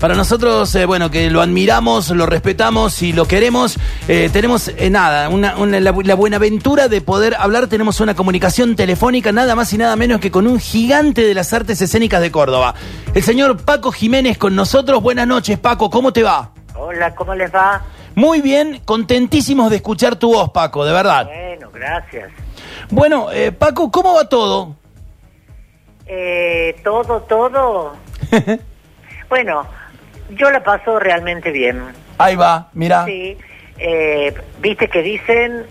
Para nosotros, eh, bueno, que lo admiramos, lo respetamos y lo queremos, eh, tenemos eh, nada, una, una- la, la buena aventura de poder hablar, tenemos una comunicación telefónica nada más y nada menos que con un gigante de las artes escénicas de Córdoba. El señor Paco Jiménez con nosotros. Buenas noches, Paco, ¿cómo te va? Hola, ¿cómo les va? Muy bien, contentísimos de escuchar tu voz, Paco, de verdad. Bueno, gracias. Bueno, eh, Paco, ¿cómo va todo? Eh, todo, todo. Bueno, yo la paso realmente bien. Ahí va, mira. Sí. Eh, Viste que dicen,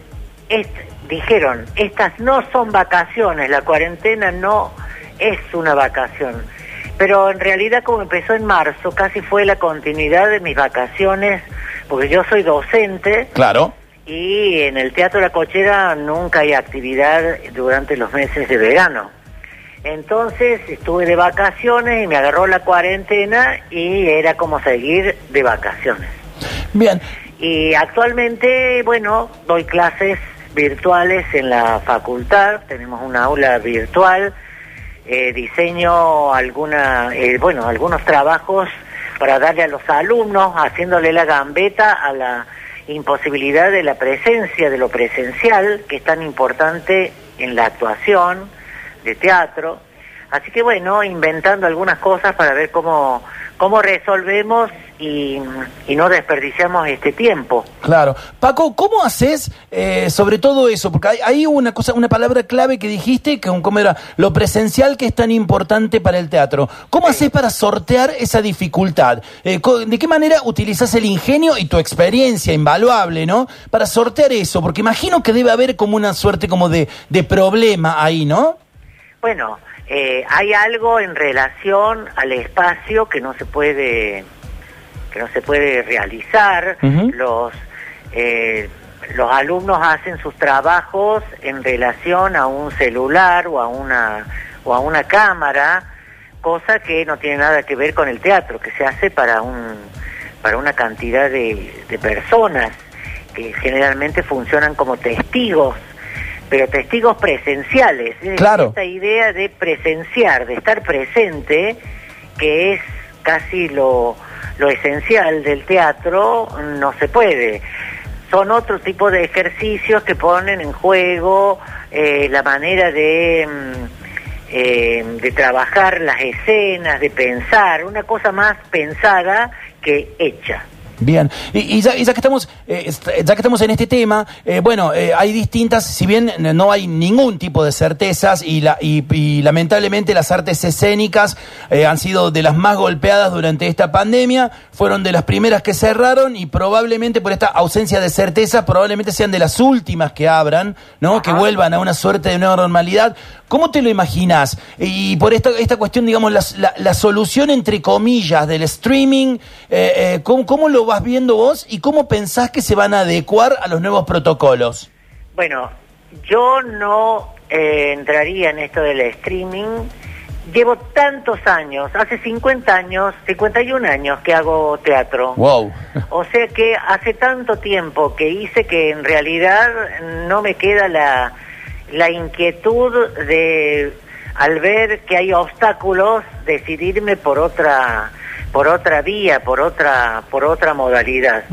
dijeron, estas no son vacaciones, la cuarentena no es una vacación. Pero en realidad como empezó en marzo, casi fue la continuidad de mis vacaciones, porque yo soy docente. Claro. Y en el Teatro La Cochera nunca hay actividad durante los meses de verano. Entonces estuve de vacaciones y me agarró la cuarentena y era como seguir de vacaciones. Bien. Y actualmente, bueno, doy clases virtuales en la facultad, tenemos una aula virtual, eh, diseño alguna, eh, bueno, algunos trabajos para darle a los alumnos, haciéndole la gambeta a la imposibilidad de la presencia, de lo presencial, que es tan importante en la actuación de teatro. Así que bueno, inventando algunas cosas para ver cómo, cómo resolvemos y, y no desperdiciamos este tiempo. Claro. Paco, ¿cómo haces eh, sobre todo eso? Porque hay, hay una cosa, una palabra clave que dijiste, que ¿cómo era? Lo presencial que es tan importante para el teatro. ¿Cómo haces para sortear esa dificultad? Eh, ¿De qué manera utilizas el ingenio y tu experiencia invaluable, no? Para sortear eso, porque imagino que debe haber como una suerte como de, de problema ahí, ¿no? Bueno, eh, hay algo en relación al espacio que no se puede que no se puede realizar. Los eh, los alumnos hacen sus trabajos en relación a un celular o a una o a una cámara, cosa que no tiene nada que ver con el teatro, que se hace para un para una cantidad de, de personas que generalmente funcionan como testigos pero testigos presenciales. Es decir, Claro. Esta idea de presenciar, de estar presente, que es casi lo, lo esencial del teatro, no se puede. Son otro tipo de ejercicios que ponen en juego eh, la manera de, mm, eh, de trabajar las escenas, de pensar, una cosa más pensada que hecha. Bien, y, y ya, y ya que estamos, eh, ya que estamos en este tema, eh, bueno, eh, hay distintas, si bien no hay ningún tipo de certezas y, la, y, y lamentablemente las artes escénicas eh, han sido de las más golpeadas durante esta pandemia, fueron de las primeras que cerraron y probablemente por esta ausencia de certeza, probablemente sean de las últimas que abran, ¿no? Que vuelvan a una suerte de nueva normalidad. ¿Cómo te lo imaginas? Y por esta, esta cuestión, digamos, la, la- la solución entre comillas del streaming, eh, ¿cómo, cómo lo vas viendo vos y cómo pensás que se van a adecuar a los nuevos protocolos? Bueno, yo no eh, entraría en esto del streaming. Llevo tantos años, hace 50 años, 51 años que hago teatro. Wow. O sea que hace tanto tiempo que hice que en realidad no me queda la, la inquietud de, al ver que hay obstáculos, decidirme por otra por otra vía, por otra por otra modalidad.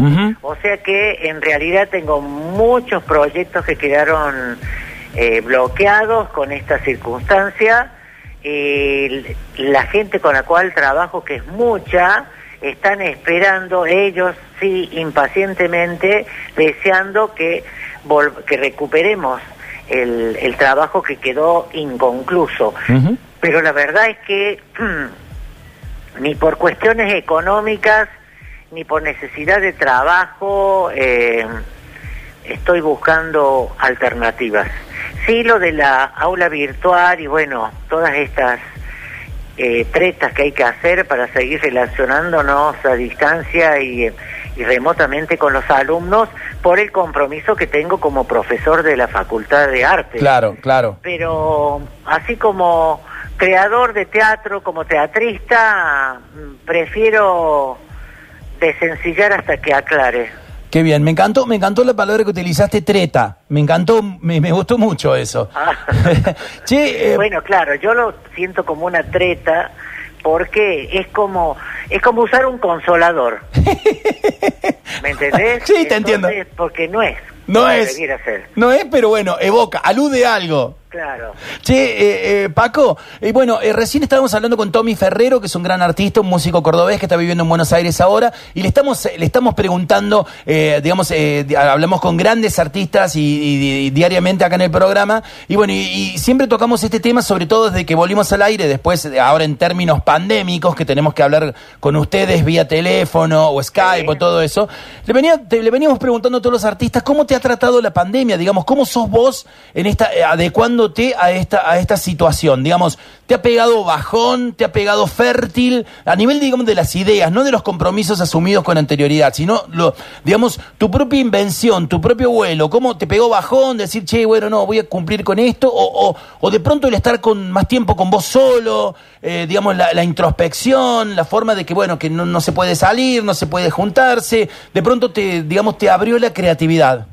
O sea que en realidad tengo muchos proyectos que quedaron eh, bloqueados con esta circunstancia. L- la gente con la cual trabajo, que es mucha, están esperando ellos, sí, impacientemente, deseando que, que recuperemos el, el trabajo que quedó inconcluso. Pero la verdad es que ni por cuestiones económicas, ni por necesidad de trabajo, eh, estoy buscando alternativas. Sí, lo de la aula virtual y bueno, todas estas eh, tretas que hay que hacer para seguir relacionándonos a distancia y, y remotamente con los alumnos por el compromiso que tengo como profesor de la Facultad de Arte Claro, claro. pero así como creador de teatro, como teatrista, mm, prefiero desencillar hasta que aclare. Qué bien, me encantó, me encantó la palabra que utilizaste, treta. Me encantó, me, me gustó mucho eso. Ah. che, eh, Bueno, claro, yo lo siento como una treta porque es como es como usar un consolador. ¿Me entendés? Sí, te entiendo. Porque no es. No es. No es, pero bueno, evoca, alude a algo. Claro. Che, eh, eh, Paco, y bueno, eh, recién estábamos hablando con Tommy Ferrero, que es un gran artista, un músico cordobés que está viviendo en Buenos Aires ahora, y le estamos, le estamos preguntando, digamos, hablamos con grandes artistas y, diariamente acá en el programa, y bueno, y, siempre tocamos este tema, sobre todo desde que volvimos al aire, después, ahora en términos pandémicos, que tenemos que hablar con ustedes vía teléfono o Skype o todo eso. Le, venía, le veníamos preguntando a todos los artistas, ¿cómo te ha tratado la pandemia? Digamos, ¿cómo sos vos en esta, adecuando a esta, a esta situación? Digamos, ¿te ha pegado bajón, te ha pegado fértil, a nivel, digamos, de las ideas, no de los compromisos asumidos con anterioridad, sino, digamos, tu propia invención, tu propio vuelo, ¿cómo te pegó bajón? Decir, che, bueno, no, voy a cumplir con esto, o, o, de pronto el estar con más tiempo con vos solo, eh, digamos, la, introspección, la forma de que, bueno, que no, no se puede salir, no se puede juntarse, de pronto te, digamos, te abrió la creatividad.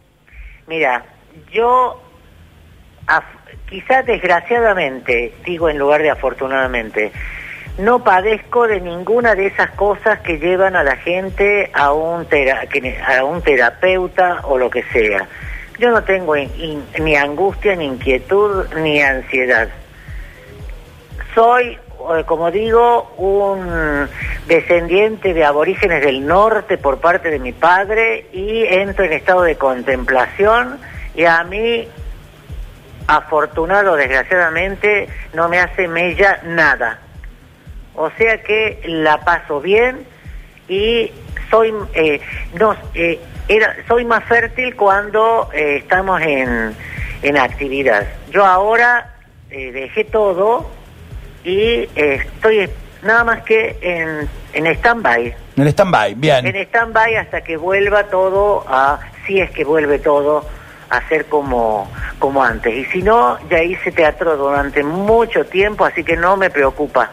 Mira, yo quizás desgraciadamente, digo en lugar de afortunadamente, no padezco de ninguna de esas cosas que llevan a la gente a un, a un terapeuta o lo que sea. Yo no tengo ni angustia, ni inquietud, ni ansiedad. Soy, eh, como digo, un descendiente de aborígenes del norte por parte de mi padre y entro en estado de contemplación y a mí afortunado o desgraciadamente no me hace mella nada. O sea que la paso bien y soy eh, no eh, era soy más fértil cuando eh, estamos en, en actividad. Yo ahora dejé todo y estoy nada más que en, en stand-by. En stand-by, bien. En stand-by hasta que vuelva todo a, si es que vuelve todo hacer como, como antes. Y si no, ya hice teatro durante mucho tiempo, así que no me preocupa.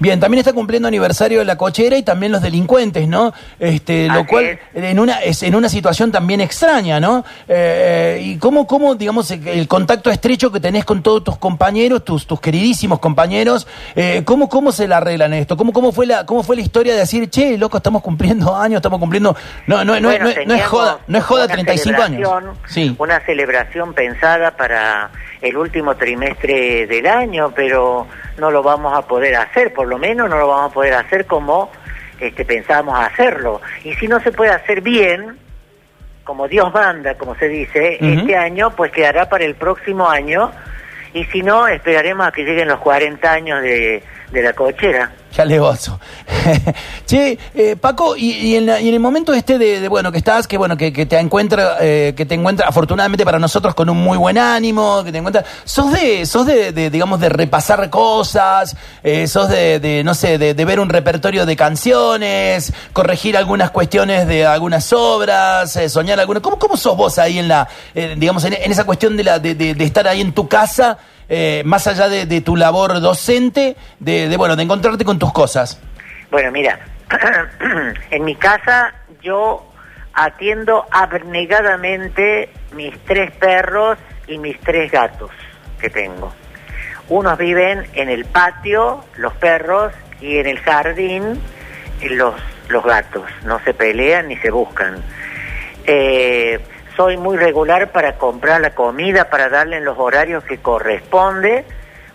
Bien, también está cumpliendo aniversario de la cochera y también los delincuentes, ¿no? Este, lo cual en una es en una situación también extraña, ¿no? Eh, y cómo, cómo, digamos, el contacto estrecho que tenés con todos tus compañeros, tus, tus queridísimos compañeros, eh, ¿cómo, cómo se la arreglan esto? ¿Cómo, cómo fue la, cómo fue la historia de decir, che, loco, estamos cumpliendo años, estamos cumpliendo, no, no, no, no, no es joda, no es joda 35 años. Sí. Una celebración pensada para el último trimestre del año, pero no lo vamos a poder hacer, por lo menos no lo vamos a poder hacer como este, pensábamos hacerlo. Y si no se puede hacer bien, como Dios manda, como se dice, este año, pues quedará para el próximo año, y si no, esperaremos a que lleguen los 40 años de, de la cochera. Ya alevoso. che, eh, Paco, y, en el momento este de, bueno que estás, que bueno que, te encuentra, eh, que te encuentra afortunadamente para nosotros con un muy buen ánimo, que te encuentra, sos de, sos de, digamos de repasar cosas, eh, sos de, no sé, de, ver un repertorio de canciones, corregir algunas cuestiones de algunas obras, soñar algunas. ¿Cómo, cómo sos vos ahí en la, digamos en, esa cuestión de la, de, estar ahí en tu casa? Más allá de, tu labor docente, de, bueno, de encontrarte con tus cosas? Bueno, mira, en mi casa yo atiendo abnegadamente mis tres perros y mis tres gatos que tengo. Unos viven en el patio, los perros, y en el jardín, los, los gatos. No se pelean ni se buscan. Eh, soy muy regular para comprar la comida, para darle en los horarios que corresponde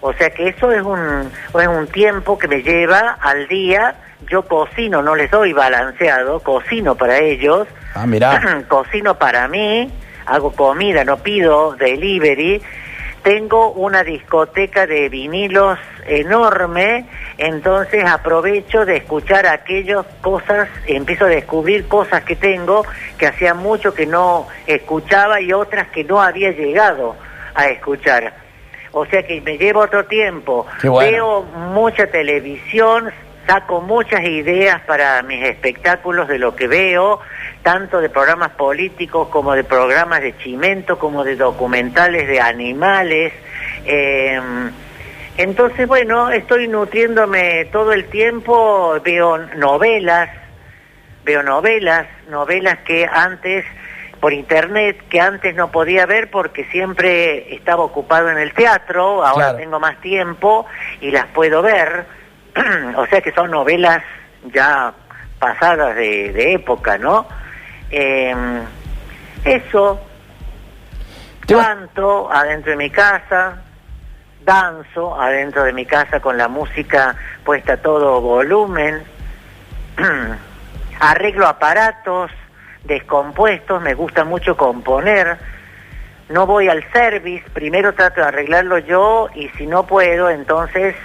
o sea que eso es un, es un tiempo que me lleva al día. Yo cocino, no les doy balanceado, cocino para ellos. Ah, mira. cocino para mí, hago comida, no pido delivery. Tengo una discoteca de vinilos enorme, entonces aprovecho de escuchar aquellas cosas, empiezo a descubrir cosas que tengo que hacía mucho que no escuchaba y otras que no había llegado a escuchar o sea que me llevo otro tiempo. Veo mucha televisión, saco muchas ideas para mis espectáculos de lo que veo, tanto de programas políticos como de programas de chimento, como de documentales de animales. Em, entonces, bueno, estoy nutriéndome todo el tiempo, veo novelas, veo novelas, novelas que antes por internet que antes no podía ver porque siempre estaba ocupado en el teatro, ahora tengo más tiempo y las puedo ver. o sea que son novelas ya pasadas de, de época, ¿no? Eh, eso, canto adentro de mi casa, danzo adentro de mi casa con la música puesta a todo volumen, arreglo aparatos descompuestos, me gusta mucho componer, no voy al service, primero trato de arreglarlo yo y si no puedo, entonces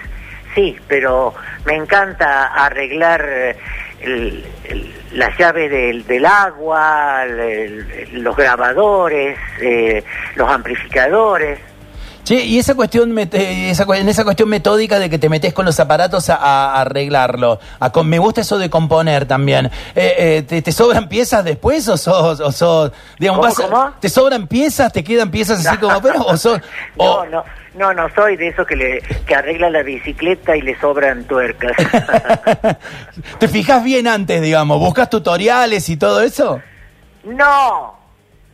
sí, pero me encanta arreglar eh, la llave del, del agua, los grabadores, eh, los amplificadores. Che, y esa cuestión, esa, en esa cuestión metódica de que te metes con los aparatos a, a arreglarlo, a con- me gusta eso de componer también. Eh, eh, ¿te, te sobran piezas después o sos, o sos digamos, ¿Cómo, vas a- cómo? ¿te sobran piezas, te quedan piezas así como, pero, o sos, o- No, no, no, no soy de esos que le que arregla la bicicleta y le sobran tuercas. te fijas bien antes, digamos, buscas tutoriales y todo eso, no,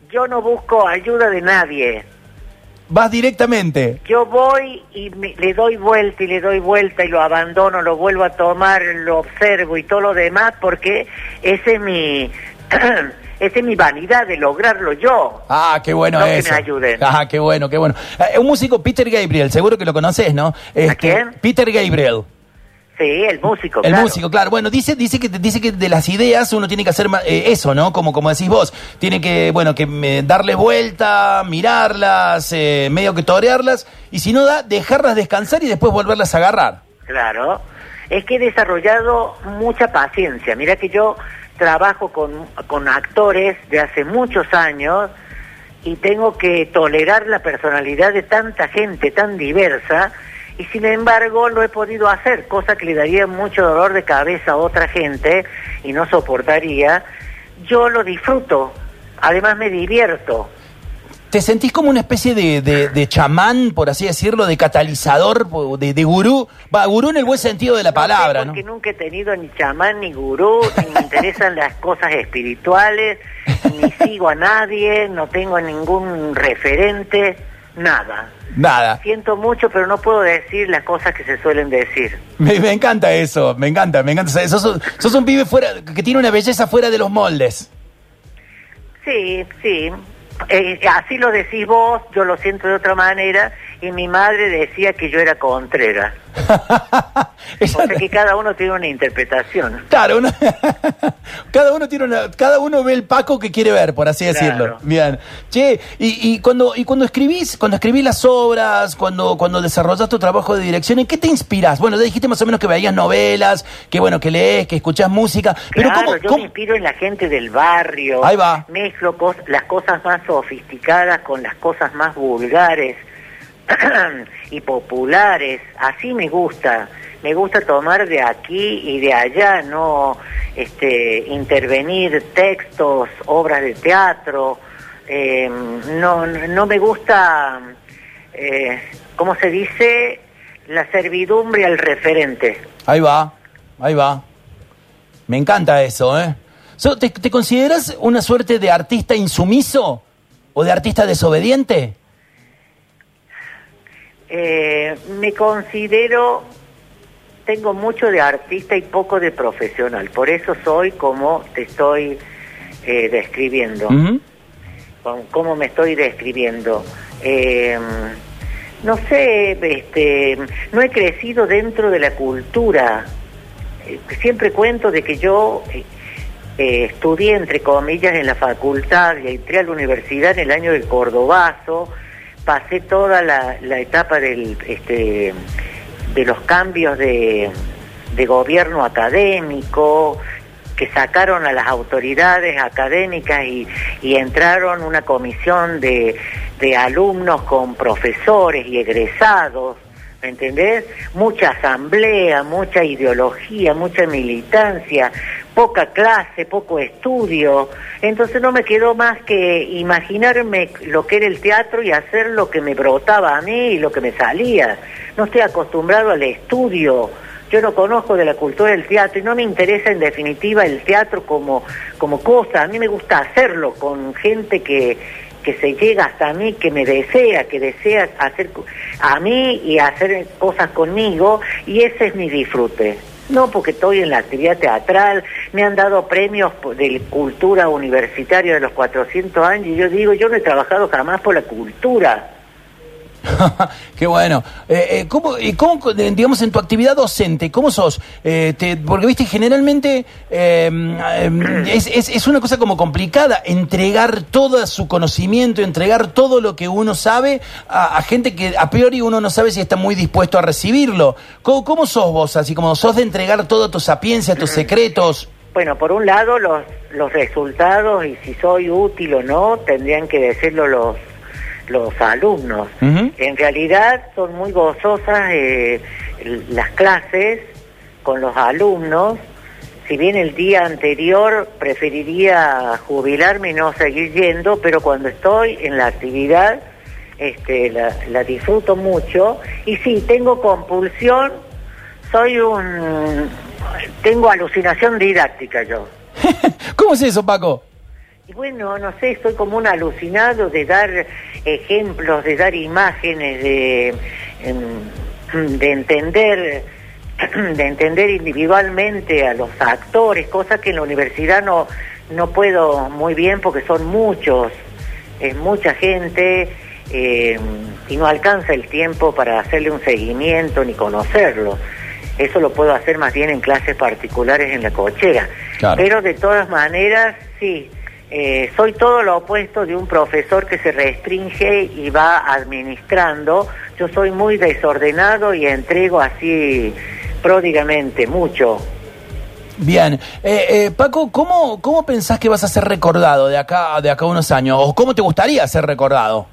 yo no busco ayuda de nadie. Vas directamente. Yo voy y me- le doy vuelta y le doy vuelta y lo abandono, lo vuelvo a tomar, lo observo y todo lo demás porque ese es mi esa es mi vanidad de lograrlo yo. Ah, qué bueno No que eso. me ayuden. Ah, qué bueno, qué bueno. Eh, un músico, Peter Gabriel, seguro que lo conoces, ¿no? Este, quién? Peter Gabriel. Sí, el músico. El claro. músico, claro. Bueno, dice, dice que dice que de las ideas uno tiene que hacer eh, eso, ¿no? Como como decís vos, tiene que bueno que eh, darle vuelta, mirarlas, eh, medio que torearlas y si no da, dejarlas descansar y después volverlas a agarrar. Claro. Es que he desarrollado mucha paciencia. Mira que yo trabajo con, con actores de hace muchos años y tengo que tolerar la personalidad de tanta gente tan diversa y sin embargo lo he podido hacer, cosa que le daría mucho dolor de cabeza a otra gente y no soportaría. Yo lo disfruto, además me divierto. ¿Te sentís como una especie de, de- de chamán, por así decirlo, de catalizador, de, de gurú? Va, gurú en el buen sentido de la palabra, ¿no? Porque nunca he tenido ni chamán ni gurú, ni me interesan las cosas espirituales, ni sigo a nadie, no tengo ningún referente, nada. Nada. Siento mucho, pero no puedo decir las cosas que se suelen decir. Me, me encanta eso, me encanta, me encanta. O sea, sos, sos un pibe fuera, que tiene una belleza fuera de los moldes. Sí, sí. Eh, así lo decís vos, yo lo siento de otra manera, y mi madre decía que yo era contrera. O sea que cada uno tiene una interpretación. Claro, uno- cada uno tiene una, cada uno ve el Paco que quiere ver, por así decirlo. Bien. Che, y, y cuando y cuando escribís, cuando escribís las obras, cuando cuando desarrollas tu trabajo de dirección, ¿en qué te inspiras? Bueno, ya dijiste más o menos que veías novelas, que bueno, que lees, que escuchás música, pero claro, ¿cómo, yo cómo- me inspiro en la gente del barrio. Ahí va. Mezclo cos- las cosas más sofisticadas con las cosas más vulgares y populares. Así me gusta. Me gusta tomar de aquí y de allá, no este, intervenir textos, obras de teatro. Eh, no, no me gusta, eh, ¿cómo se dice? La servidumbre al referente. Ahí va, ahí va. Me encanta eso, ¿eh? ¿te, te consideras una suerte de artista insumiso o de artista desobediente? Eh, me considero, tengo mucho de artista y poco de profesional, por eso soy como te estoy eh, describiendo, con cómo me estoy describiendo. Eh, no sé, este, no he crecido dentro de la cultura. Siempre cuento de que yo eh, estudié, entre comillas, en la facultad y entré a la universidad en el año del Cordobazo, pasé toda la, etapa este, de los cambios de, gobierno académico, que sacaron a las autoridades académicas y, y entraron una comisión de, de alumnos con profesores y egresados, ¿me entendés? Mucha asamblea, mucha ideología, mucha militancia, poca clase, poco estudio. Entonces no me quedó más que imaginarme lo que era el teatro y hacer lo que me brotaba a mí y lo que me salía. No estoy acostumbrado al estudio. Yo no conozco de la cultura del teatro y no me interesa en definitiva el teatro como, como cosa. A mí me gusta hacerlo con gente que, que se llega hasta mí, que me desea, que desea hacer a mí y hacer cosas conmigo, y ese es mi disfrute. No, porque estoy en la actividad teatral, me han dado premios de cultura universitaria de los 400 años, y yo digo, yo no he trabajado jamás por la cultura Qué bueno. Eh, eh, ¿cómo, y cómo, digamos, en tu actividad docente, cómo sos? Eh, porque, viste, generalmente em, em, es, es, una cosa como complicada entregar todo su conocimiento, entregar todo lo que uno sabe a, gente que a priori uno no sabe si está muy dispuesto a recibirlo. ¿Cómo, cómo sos vos, así como sos de entregar toda tu sapiencia, tus secretos? Bueno, por un lado, los, los resultados y si soy útil o no, tendrían que decirlo los los alumnos. En realidad son muy gozosas eh, las clases con los alumnos. Si bien el día anterior preferiría jubilarme y no seguir yendo, pero cuando estoy en la actividad este, la, disfruto mucho. Y sí, tengo compulsión, soy un... tengo alucinación didáctica yo. ¿Cómo es eso, Paco? Y bueno, no sé, estoy como un alucinado de dar ejemplos, de dar imágenes, de, em, de entender de entender individualmente a los actores, cosas que en la universidad no, no puedo muy bien porque son muchos, es mucha gente em, y no alcanza el tiempo para hacerle un seguimiento ni conocerlo. Eso lo puedo hacer más bien en clases particulares en la cochera. Pero de todas maneras, sí, eh, soy todo lo opuesto de un profesor que se restringe y va administrando. Yo soy muy desordenado y entrego así pródigamente, mucho. Bien, eh, eh, Paco, ¿cómo, ¿cómo pensás que vas a ser recordado de acá, de acá a unos años? ¿O cómo te gustaría ser recordado?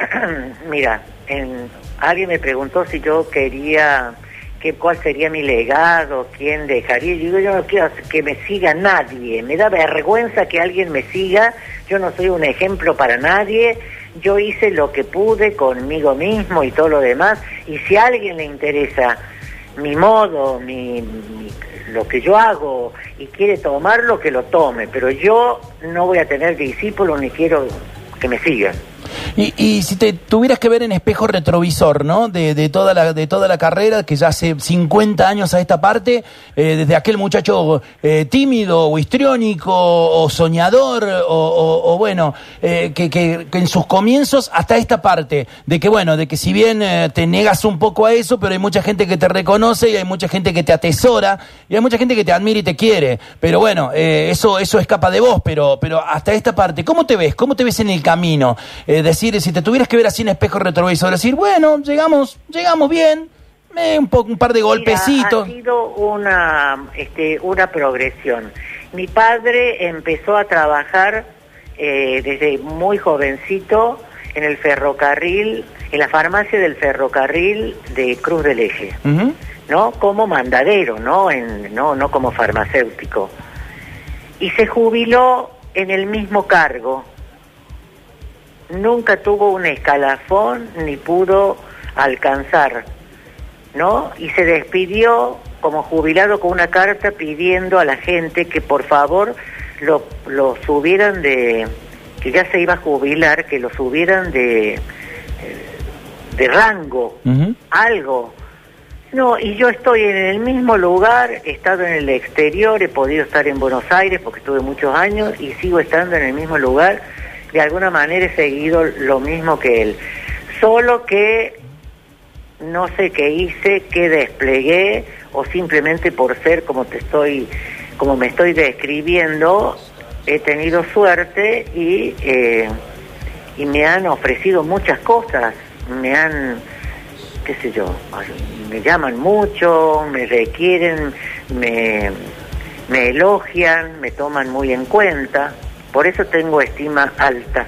Mira, en, alguien me preguntó si yo quería cuál sería mi legado, quién dejaría. Yo digo, yo no quiero que me siga nadie, me da vergüenza que alguien me siga, yo no soy un ejemplo para nadie, yo hice lo que pude conmigo mismo y todo lo demás, y si a alguien le interesa mi modo, mi, lo que yo hago y quiere tomarlo, que lo tome, pero yo no voy a tener discípulos ni quiero que me sigan. Y, y, si te tuvieras que ver en espejo retrovisor, ¿no? De, de, toda, la, de toda la carrera, que ya hace 50 años a esta parte, eh, desde aquel muchacho eh, tímido o histriónico o soñador, o, bueno, eh, que, que, en sus comienzos hasta esta parte, de que bueno, de que si bien te negas un poco a eso, pero hay mucha gente que te reconoce y hay mucha gente que te atesora y hay mucha gente que te admira y te quiere. Pero bueno, eso, eso escapa de vos, pero, pero hasta esta parte, ¿cómo te ves? ¿Cómo te ves en el camino? Decir, si te tuvieras que ver así en espejo retrovisor, decir, bueno, llegamos, llegamos bien, eh, un, un par de golpecitos. ha sido una, este, una progresión. Mi padre empezó a trabajar eh, desde muy jovencito en el ferrocarril, en la farmacia del ferrocarril de Cruz del Eje, ¿no? Como mandadero, ¿no? En, no, no como farmacéutico. Y se jubiló en el mismo cargo nunca tuvo un escalafón ni pudo alcanzar, ¿no? Y se despidió como jubilado con una carta pidiendo a la gente que por favor lo, lo subieran de, que ya se iba a jubilar, que lo subieran de, de rango, algo. No, y yo estoy en el mismo lugar, he estado en el exterior, he podido estar en Buenos Aires porque estuve muchos años y sigo estando en el mismo lugar de alguna manera he seguido lo mismo que él. Solo que no sé qué hice, qué desplegué, o simplemente por ser como te estoy, como me estoy describiendo, he tenido suerte y, eh, y me han ofrecido muchas cosas, me han, qué sé yo, me llaman mucho, me requieren, me, me elogian, me toman muy en cuenta. Por eso tengo estima alta.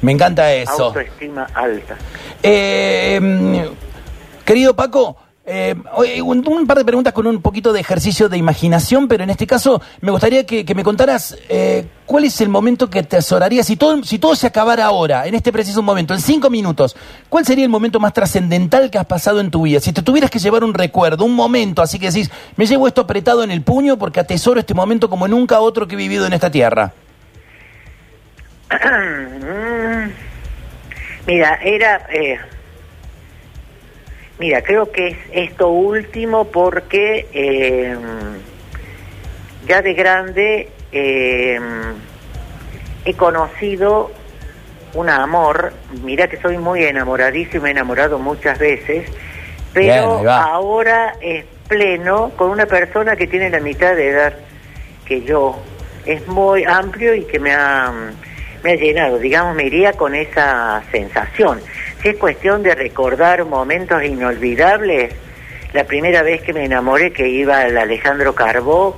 Me encanta eso. Autoestima alta. Eh, querido Paco, eh, un, par de preguntas con un poquito de ejercicio de imaginación, pero en este caso me gustaría que, me contaras eh, cuál es el momento que te si todo, si todo se acabara ahora, en este preciso momento, en cinco minutos, ¿cuál sería el momento más trascendental que has pasado en tu vida? Si te tuvieras que llevar un recuerdo, un momento, así que decís, me llevo esto apretado en el puño porque atesoro este momento como nunca otro que he vivido en esta tierra. Mira, era... eh, mira, creo que es esto último porque eh, ya de grande eh, he conocido un amor. Mira que soy muy me he enamorado muchas veces, pero ahora es pleno con una persona que tiene la mitad de edad que yo. Es muy amplio y que me ha, me ha llenado, digamos, me iría con esa sensación. Si es cuestión de recordar momentos inolvidables, la primera vez que me enamoré que iba al Alejandro Carbó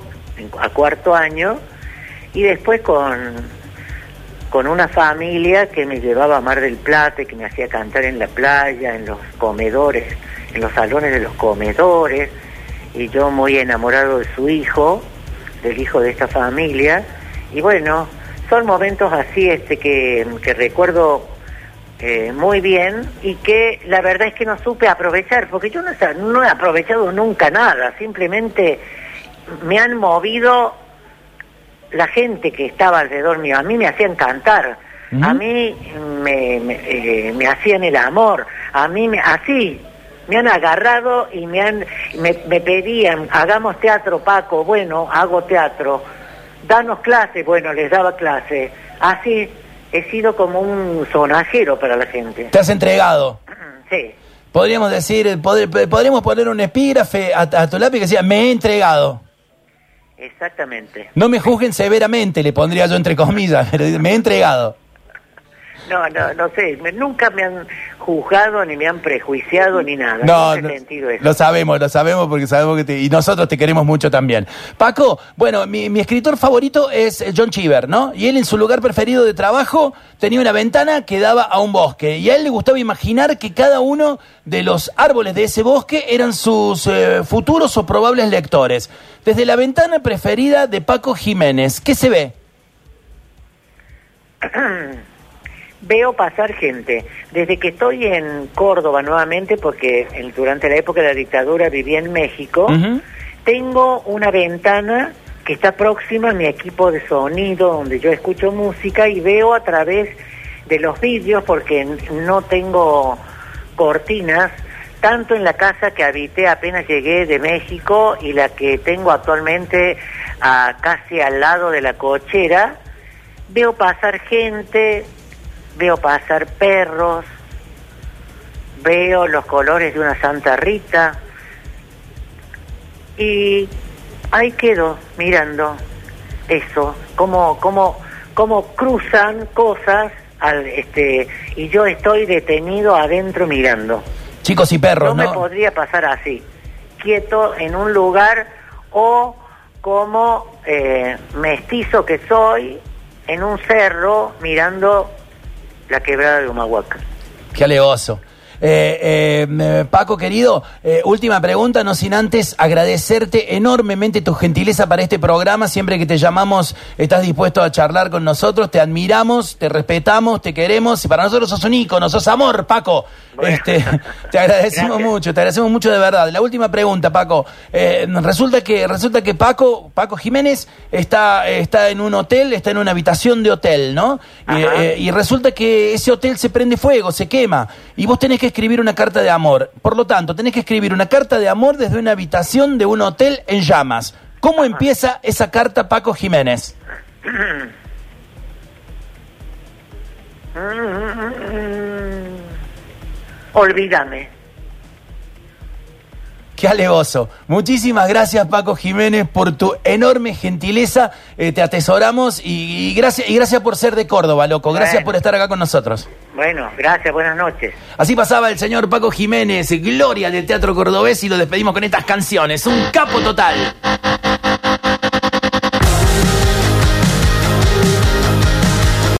a cuarto año y después con, con una familia que me llevaba a Mar del Plata y que me hacía cantar en la playa, en los comedores, en los salones de los comedores y yo muy enamorado de su hijo, del hijo de esta familia y bueno, son momentos así este que, que recuerdo eh, muy bien y que la verdad es que no supe aprovechar, porque yo no, no he aprovechado nunca nada, simplemente me han movido la gente que estaba alrededor mío, a mí me hacían cantar, a mí me, me, eh, me hacían el amor, a mí me, así, me han agarrado y me han me, me pedían, hagamos teatro Paco, bueno, hago teatro, danos clase, bueno, les daba clase, así he sido como un sonajero para la gente. Te has entregado. Sí. Podríamos decir, pod- podríamos poner un epígrafe a, a tu lápiz que decía, me he entregado. Exactamente. No me juzguen severamente, le pondría yo entre comillas, pero me he entregado. No, no, no sé, nunca me han juzgado, ni me han prejuiciado, ni nada. No, no, sentido eso. lo sabemos, lo sabemos porque sabemos que te, y nosotros te queremos mucho también. Paco, bueno, mi, mi escritor favorito es John Cheever, ¿no? Y él en su lugar preferido de trabajo tenía una ventana que daba a un bosque y a él le gustaba imaginar que cada uno de los árboles de ese bosque eran sus eh, futuros o probables lectores. Desde la ventana preferida de Paco Jiménez, ¿qué se ve? Veo pasar gente. Desde que estoy en Córdoba nuevamente, porque en- durante la época de la dictadura viví en México, tengo una ventana que está próxima a mi equipo de sonido, donde yo escucho música y veo a través de los vídeos, porque no tengo cortinas, tanto en la casa que habité apenas llegué de México y la que tengo actualmente a, casi al lado de la cochera, veo pasar gente, veo pasar perros, veo los colores de una Santa Rita y ahí quedo mirando eso, cómo, cómo, cómo cruzan cosas al, este, y yo estoy detenido adentro mirando. Chicos y perros, No ¿no? me podría pasar así, quieto en un lugar o como eh, mestizo que soy en un cerro mirando la quebrada de Humahuaca. Qué alegoso. Eh, eh, eh, Paco, querido, eh, última pregunta, no sin antes agradecerte enormemente tu gentileza para este programa. Siempre que te llamamos, estás dispuesto a charlar con nosotros. Te admiramos, te respetamos, te queremos. Y para nosotros sos un ícono, sos amor, Paco. Bueno. Este, te agradecemos Gracias. mucho, te agradecemos mucho de verdad. La última pregunta, Paco. Resulta que resulta que Paco Paco Jiménez está está en un hotel, está en una habitación de hotel, ¿no? Y resulta que ese hotel se prende fuego, se quema, y vos tenés que escribir una carta de amor. Por lo tanto, tenés que escribir una carta de amor desde una habitación de un hotel en llamas. ¿Cómo empieza esa carta, Paco Jiménez? Olvídame. Qué alegoso. Muchísimas gracias, Paco Jiménez, por tu enorme gentileza. Eh, te atesoramos y, y gracias, y gracias por ser de Córdoba, loco. Gracias Bueno. por estar acá con nosotros. Bueno, gracias, buenas noches. Así pasaba el señor Paco Jiménez, gloria del teatro cordobés, y lo despedimos con estas canciones. Un capo total.